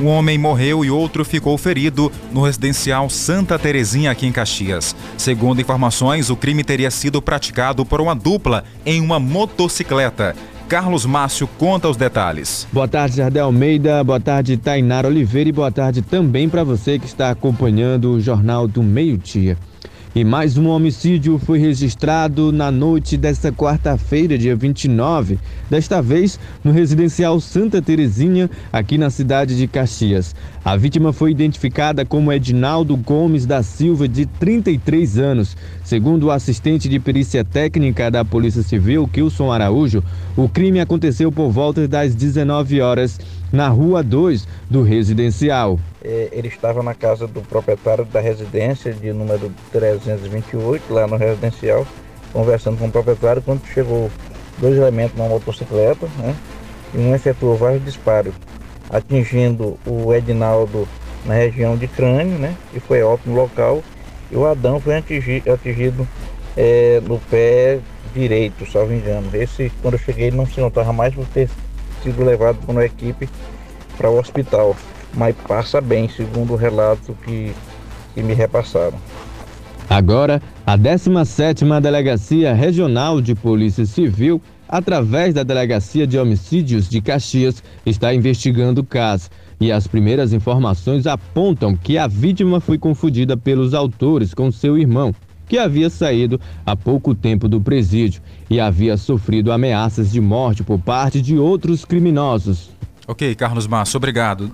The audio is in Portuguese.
Um homem morreu e outro ficou ferido no residencial Santa Terezinha, aqui em Caxias. Segundo informações, o crime teria sido praticado por uma dupla em uma motocicleta. Carlos Márcio conta os detalhes. Boa tarde, Jardel Almeida. Boa tarde, Tainara Oliveira. E boa tarde também para você que está acompanhando o Jornal do Meio-Dia. E mais um homicídio foi registrado na noite desta quarta-feira, dia 29, desta vez no residencial Santa Terezinha, aqui na cidade de Caxias. A vítima foi identificada como Edinaldo Gomes da Silva, de 33 anos. Segundo o assistente de perícia técnica da Polícia Civil, Kilson Araújo, o crime aconteceu por volta das 19 horas na Rua 2 do residencial. É, ele estava na casa do proprietário da residência de número 328, lá no residencial, conversando com o proprietário, quando chegou dois elementos numa motocicleta, né? E um efetuou vários disparos, atingindo o Edinaldo na região de crânio, né? E foi óbito no local. E o Adão foi atingido, atingido é, no pé direito, salvo engano. Esse, quando eu cheguei, não se notava mais por ter sido levado por uma equipe para o hospital, mas passa bem, segundo o relato que, que me repassaram. Agora, a 17ª Delegacia Regional de Polícia Civil, através da Delegacia de Homicídios de Caxias, está investigando o caso. E as primeiras informações apontam que a vítima foi confundida pelos autores com seu irmão, que havia saído há pouco tempo do presídio e havia sofrido ameaças de morte por parte de outros criminosos. Ok, Carlos Márcio, obrigado.